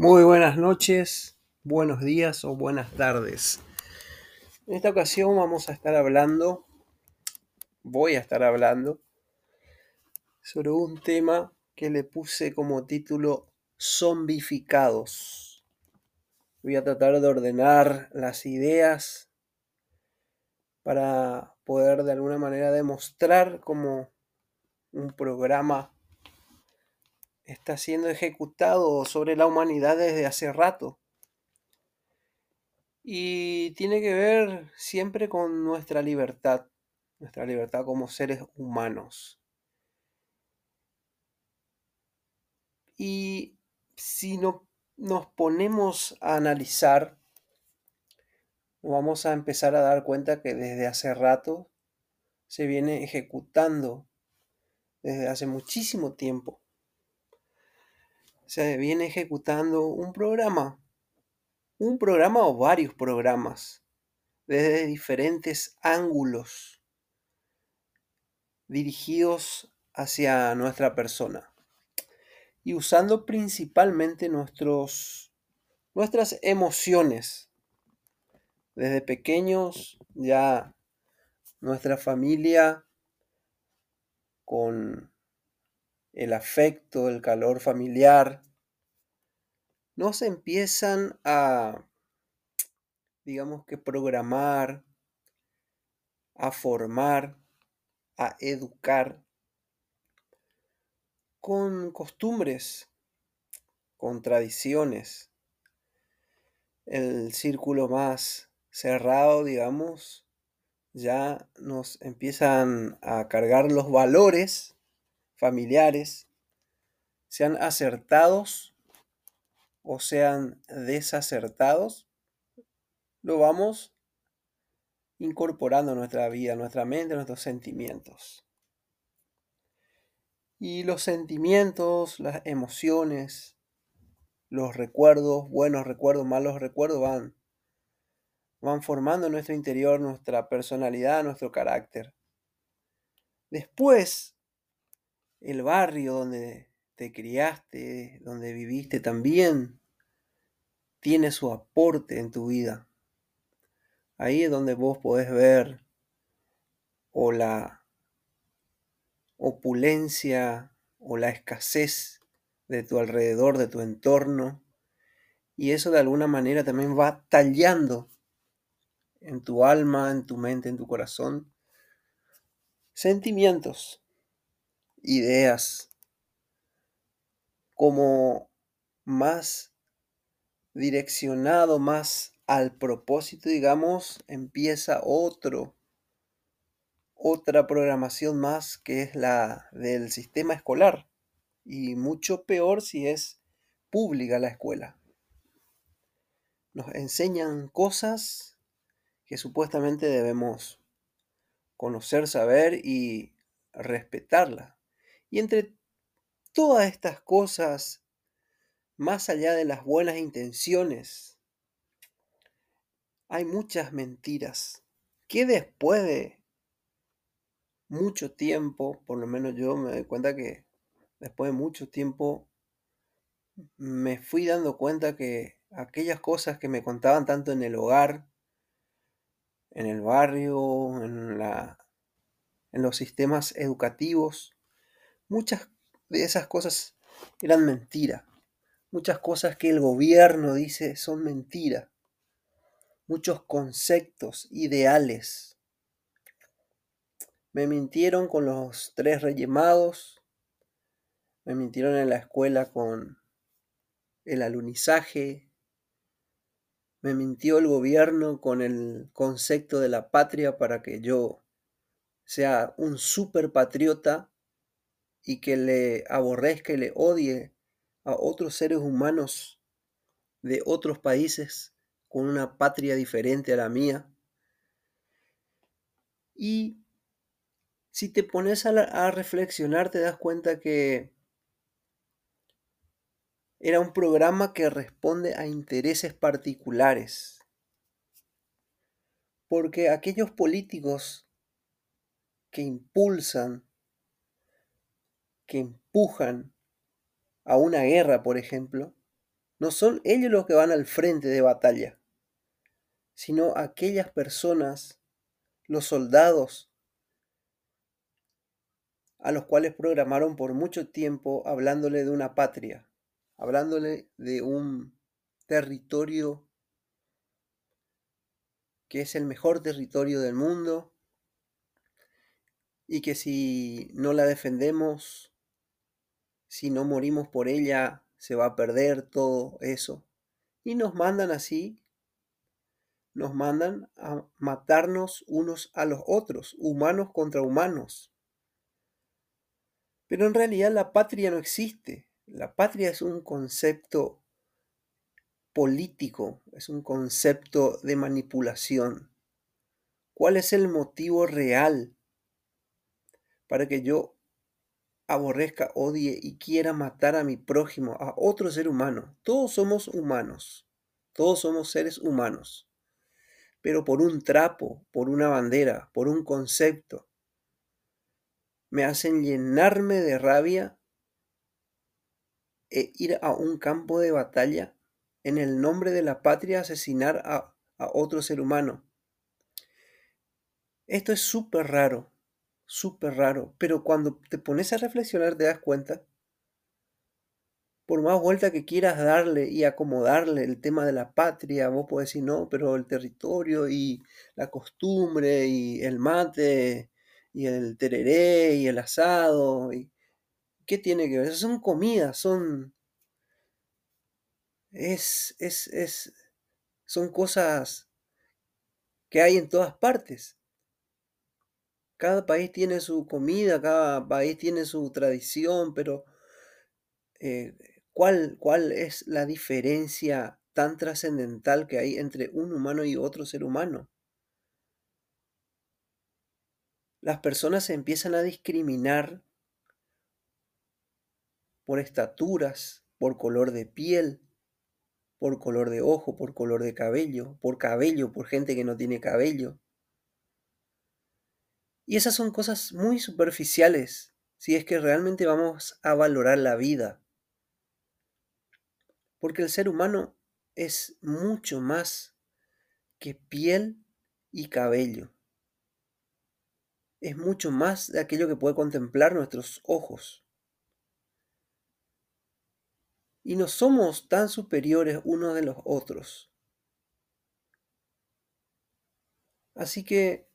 Muy buenas noches, buenos días o buenas tardes. En esta ocasión vamos a estar hablando, voy a estar hablando sobre un tema que le puse como título zombificados. Voy a tratar de ordenar las ideas para poder de alguna manera demostrar cómo un programa está siendo ejecutado sobre la humanidad desde hace rato. Y tiene que ver siempre con nuestra libertad, nuestra libertad como seres humanos. Y si no, nos ponemos a analizar, vamos a empezar a dar cuenta que desde hace rato se viene ejecutando, desde hace muchísimo tiempo, se viene ejecutando un programa, un programa o varios programas, desde diferentes ángulos dirigidos hacia nuestra persona y usando principalmente nuestros, nuestras emociones. Desde pequeños ya nuestra familia con el afecto, el calor familiar, nos empiezan a, digamos que, programar, a formar, a educar con costumbres, con tradiciones. El círculo más cerrado, digamos, ya nos empiezan a cargar los valores familiares, sean acertados o sean desacertados, lo vamos incorporando a nuestra vida, a nuestra mente, a nuestros sentimientos. Y los sentimientos, las emociones, los recuerdos, buenos recuerdos, malos recuerdos, van, van formando nuestro interior nuestra personalidad, nuestro carácter. Después el barrio donde te criaste, donde viviste también tiene su aporte en tu vida. Ahí es donde vos podés ver o la opulencia o la escasez de tu alrededor, de tu entorno. Y eso de alguna manera también va tallando en tu alma, en tu mente, en tu corazón, sentimientos ideas como más direccionado, más al propósito, digamos, empieza otro, otra programación más que es la del sistema escolar. Y mucho peor si es pública la escuela. Nos enseñan cosas que supuestamente debemos conocer, saber y respetarlas. Y entre todas estas cosas, más allá de las buenas intenciones, hay muchas mentiras que después de mucho tiempo, por lo menos yo me doy cuenta que después de mucho tiempo me fui dando cuenta que aquellas cosas que me contaban tanto en el hogar, en el barrio, en, la, en los sistemas educativos, Muchas de esas cosas eran mentira. Muchas cosas que el gobierno dice son mentira. Muchos conceptos, ideales. Me mintieron con los tres reyes Me mintieron en la escuela con el alunizaje. Me mintió el gobierno con el concepto de la patria para que yo sea un super patriota y que le aborrezca y le odie a otros seres humanos de otros países con una patria diferente a la mía. Y si te pones a, reflexionar te das cuenta que era un programa que responde a intereses particulares. Porque aquellos políticos que impulsan que empujan a una guerra, por ejemplo, No son ellos los que van al frente de batalla, sino aquellas personas, los soldados, a los cuales programaron por mucho tiempo hablándole de una patria, hablándole de un territorio que es el mejor territorio del mundo y que si no la defendemos, si no morimos por ella, se va a perder todo eso. Y nos mandan así, nos mandan a matarnos unos a los otros, humanos contra humanos. Pero en realidad la patria no existe. La patria es un concepto político, es un concepto de manipulación. ¿Cuál es el motivo real para que yo aborrezca, odie y quiera matar a mi prójimo, a otro ser humano? Todos somos humanos, todos somos seres humanos, pero por un trapo, por una bandera, por un concepto, me hacen llenarme de rabia e ir a un campo de batalla en el nombre de la patria asesinar a, otro ser humano. Esto es súper raro, súper raro, pero cuando te pones a reflexionar te das cuenta, por más vuelta que quieras darle y acomodarle el tema de la patria, vos podés decir, no, pero el territorio y la costumbre y el mate y el tereré y el asado, y, ¿qué tiene que ver? Son comidas, son, es, es, es, son cosas que hay en todas partes. Cada país tiene su comida, cada país tiene su tradición, pero eh, ¿cuál, ¿cuál es la diferencia tan trascendental que hay entre un humano y otro ser humano? Las personas se empiezan a discriminar por estaturas, por color de piel, por color de ojo, por color de cabello, por cabello, por gente que no tiene cabello. Y esas son cosas muy superficiales si es que realmente vamos a valorar la vida. Porque el ser humano es mucho más que piel y cabello. Es mucho más de aquello que puede contemplar nuestros ojos y no somos tan superiores unos de los otros. Así que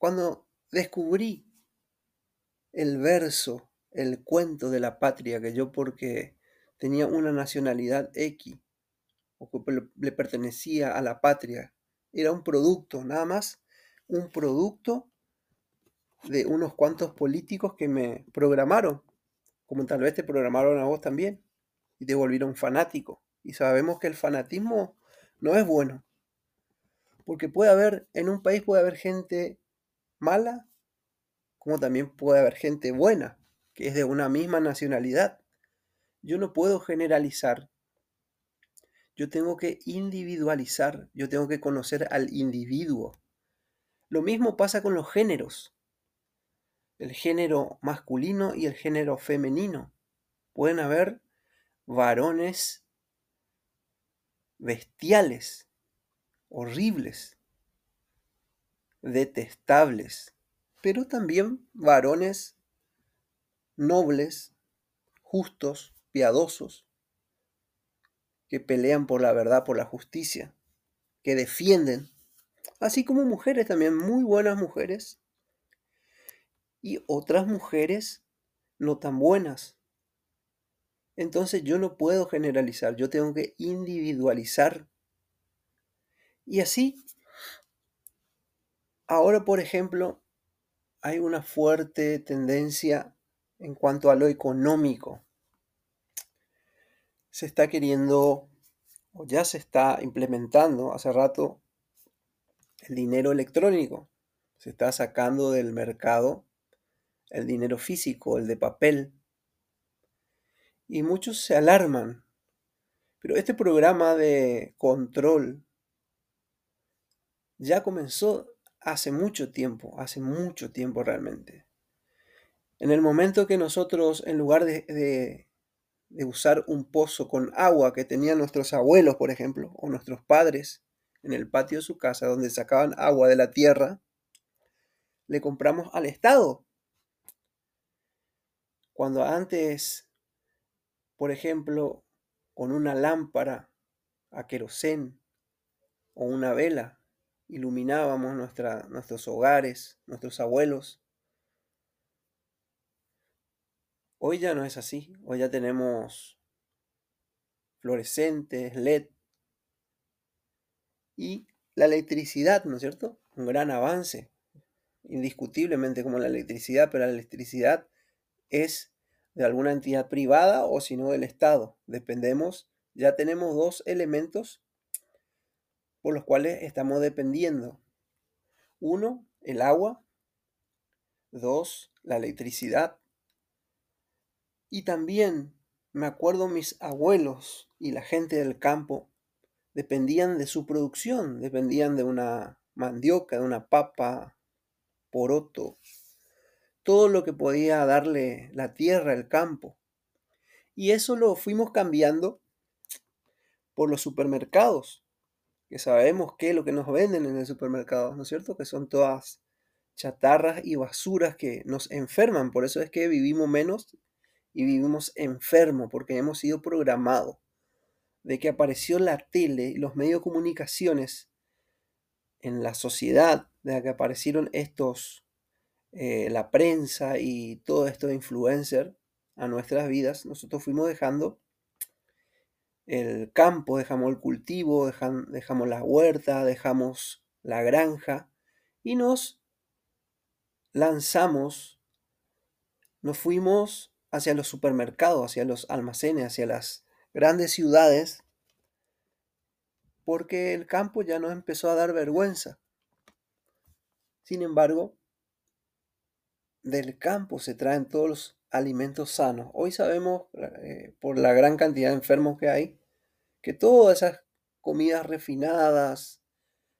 cuando descubrí el verso, el cuento de la patria, que yo porque tenía una nacionalidad X, o que le pertenecía a la patria, era un producto, nada más, un producto de unos cuantos políticos que me programaron, como tal vez te programaron a vos también y te volvieron fanático. Y sabemos que el fanatismo no es bueno. Porque puede haber, en un país puede haber gente mala, como también puede haber gente buena, que es de una misma nacionalidad. Yo no puedo generalizar. Yo tengo que individualizar, yo tengo que conocer al individuo. Lo mismo pasa con los géneros. El género masculino y el género femenino. Pueden haber varones bestiales, horribles, detestables, pero también varones nobles, justos, piadosos, que pelean por la verdad, por la justicia, que defienden, así como mujeres también, muy buenas mujeres, y otras mujeres no tan buenas, entonces yo no puedo generalizar, yo tengo que individualizar. Y así, ahora por ejemplo, hay una fuerte tendencia en cuanto a lo económico. Se está queriendo, o ya se está implementando hace rato, el dinero electrónico. Se está sacando del mercado el dinero físico, el de papel y muchos se alarman. Pero este programa de control ya comenzó hace mucho tiempo, hace mucho tiempo realmente. En el momento que nosotros, en lugar de, de usar un pozo con agua que tenían nuestros abuelos, por ejemplo, o nuestros padres en el patio de su casa, donde sacaban agua de la tierra, le compramos al Estado. Cuando antes, por ejemplo, con una lámpara a querosén o una vela, iluminábamos nuestros hogares, nuestros abuelos, Hoy ya no es así. Hoy ya tenemos fluorescentes, LED y la electricidad, ¿no es cierto? Un gran avance, indiscutiblemente como la electricidad, pero la electricidad es de alguna entidad privada o si no del Estado. Dependemos, ya tenemos dos elementos por los cuales estamos dependiendo. Uno, el agua. Dos, la electricidad. Y también me acuerdo mis abuelos y la gente del campo dependían de su producción, dependían de una mandioca, de una papa, poroto, todo lo que podía darle la tierra, el campo. Y eso lo fuimos cambiando por los supermercados, que sabemos que lo que nos venden en el supermercado, ¿no es cierto? Que son todas chatarras y basuras que nos enferman, por eso es que vivimos menos y vivimos enfermos porque hemos sido programados de que apareció la tele y los medios de comunicaciones en la sociedad, de que aparecieron estos, eh, la prensa y todo esto de influencer a nuestras vidas, nosotros fuimos dejando el campo, dejamos el cultivo, dejamos la huerta, dejamos la granja y nos lanzamos, nos fuimos hacia los supermercados, hacia los almacenes, hacia las grandes ciudades, porque el campo ya nos empezó a dar vergüenza. Sin embargo, del campo se traen todos los alimentos sanos. Hoy sabemos, eh, por la gran cantidad de enfermos que hay, que todas esas comidas refinadas,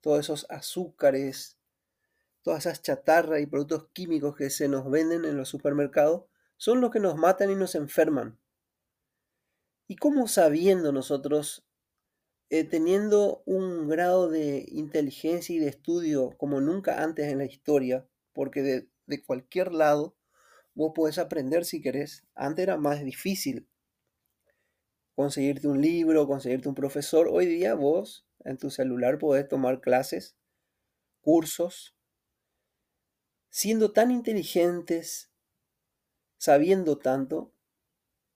todos esos azúcares, todas esas chatarras y productos químicos que se nos venden en los supermercados, son los que nos matan y nos enferman. ¿Y cómo sabiendo nosotros, eh, teniendo un grado de inteligencia y de estudio como nunca antes en la historia, porque de, de cualquier lado vos podés aprender si querés, antes era más difícil conseguirte un libro, conseguirte un profesor, hoy día vos en tu celular podés tomar clases, cursos, siendo tan inteligentes, sabiendo tanto,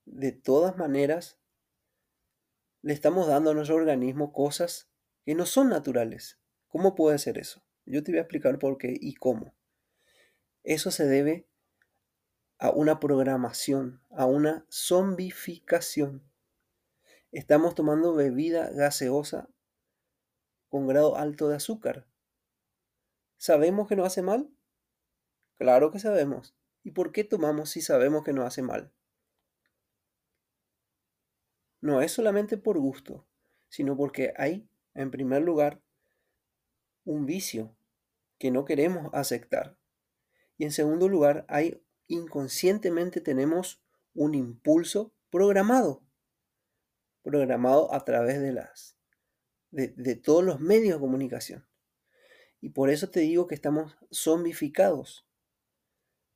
de todas maneras, le estamos dando a nuestro organismo cosas que no son naturales. ¿Cómo puede ser eso? Yo te voy a explicar por qué y cómo. Eso se debe a una programación, a una zombificación. Estamos tomando bebida gaseosa con grado alto de azúcar. ¿Sabemos que no hace mal? Claro que sabemos. ¿Y por qué tomamos si sabemos que nos hace mal? No es solamente por gusto, sino porque hay, en primer lugar, un vicio que no queremos aceptar. Y en segundo lugar, hay inconscientemente tenemos un impulso programado, programado a través de las de, todos los medios de comunicación. Y por eso te digo que estamos zombificados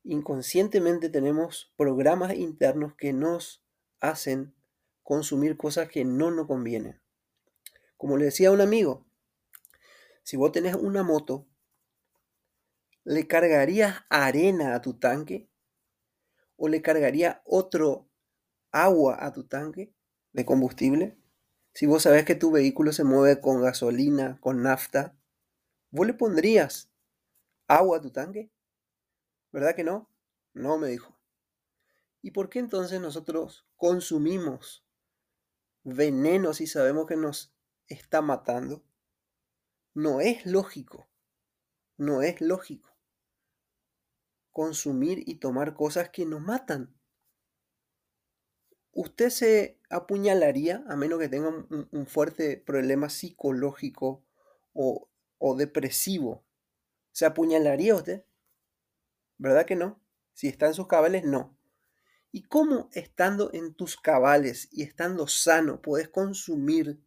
inconscientemente tenemos programas internos que nos hacen consumir cosas que no nos convienen. Como le decía a un amigo, si vos tenés una moto, ¿le cargarías arena a tu tanque? ¿O le cargaría otro agua a tu tanque de combustible? Si vos sabés que tu vehículo se mueve con gasolina, con nafta, ¿vos le pondrías agua a tu tanque? ¿Verdad que no? No, me dijo. ¿Y por qué entonces nosotros consumimos veneno si sabemos que nos está matando? No es lógico. No es lógico. Consumir y tomar cosas que nos matan. Usted se apuñalaría a menos que tenga un, fuerte problema psicológico o, o depresivo. ¿Se apuñalaría usted? ¿Verdad que no? Si está en sus cabales, no. ¿Y cómo estando en tus cabales y estando sano puedes consumir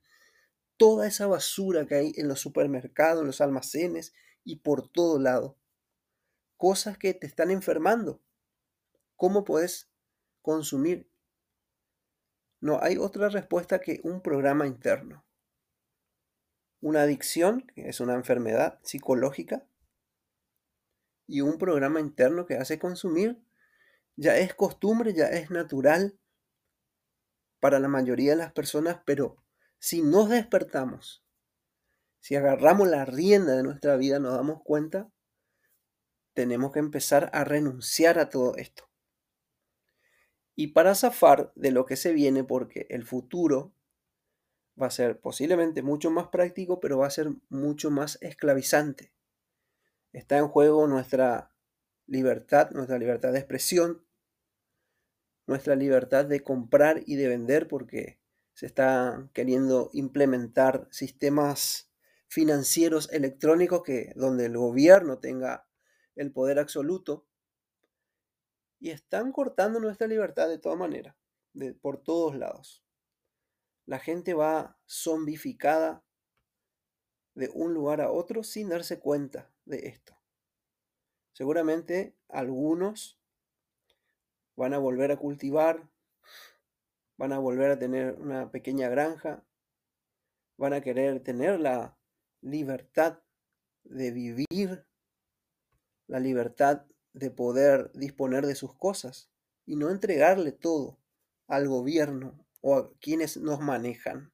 toda esa basura que hay en los supermercados, en los almacenes y por todo lado? Cosas que te están enfermando. ¿Cómo puedes consumir? No hay otra respuesta que un programa interno. Una adicción, que es una enfermedad psicológica, y un programa interno que hace consumir, ya es costumbre, ya es natural para la mayoría de las personas, pero si nos despertamos, si agarramos la rienda de nuestra vida, nos damos cuenta, tenemos que empezar a renunciar a todo esto. Y para zafar de lo que se viene, porque el futuro va a ser posiblemente mucho más práctico, pero va a ser mucho más esclavizante. Está en juego nuestra libertad, nuestra libertad de expresión, nuestra libertad de comprar y de vender, porque se está queriendo implementar sistemas financieros electrónicos que donde el gobierno tenga el poder absoluto y están cortando nuestra libertad de todas maneras, de, por todos lados. La gente va zombificada de un lugar a otro sin darse cuenta de esto. Seguramente algunos van a volver a cultivar, van a volver a tener una pequeña granja, van a querer tener la libertad de vivir, la libertad de poder disponer de sus cosas y no entregarle todo al gobierno o a quienes nos manejan.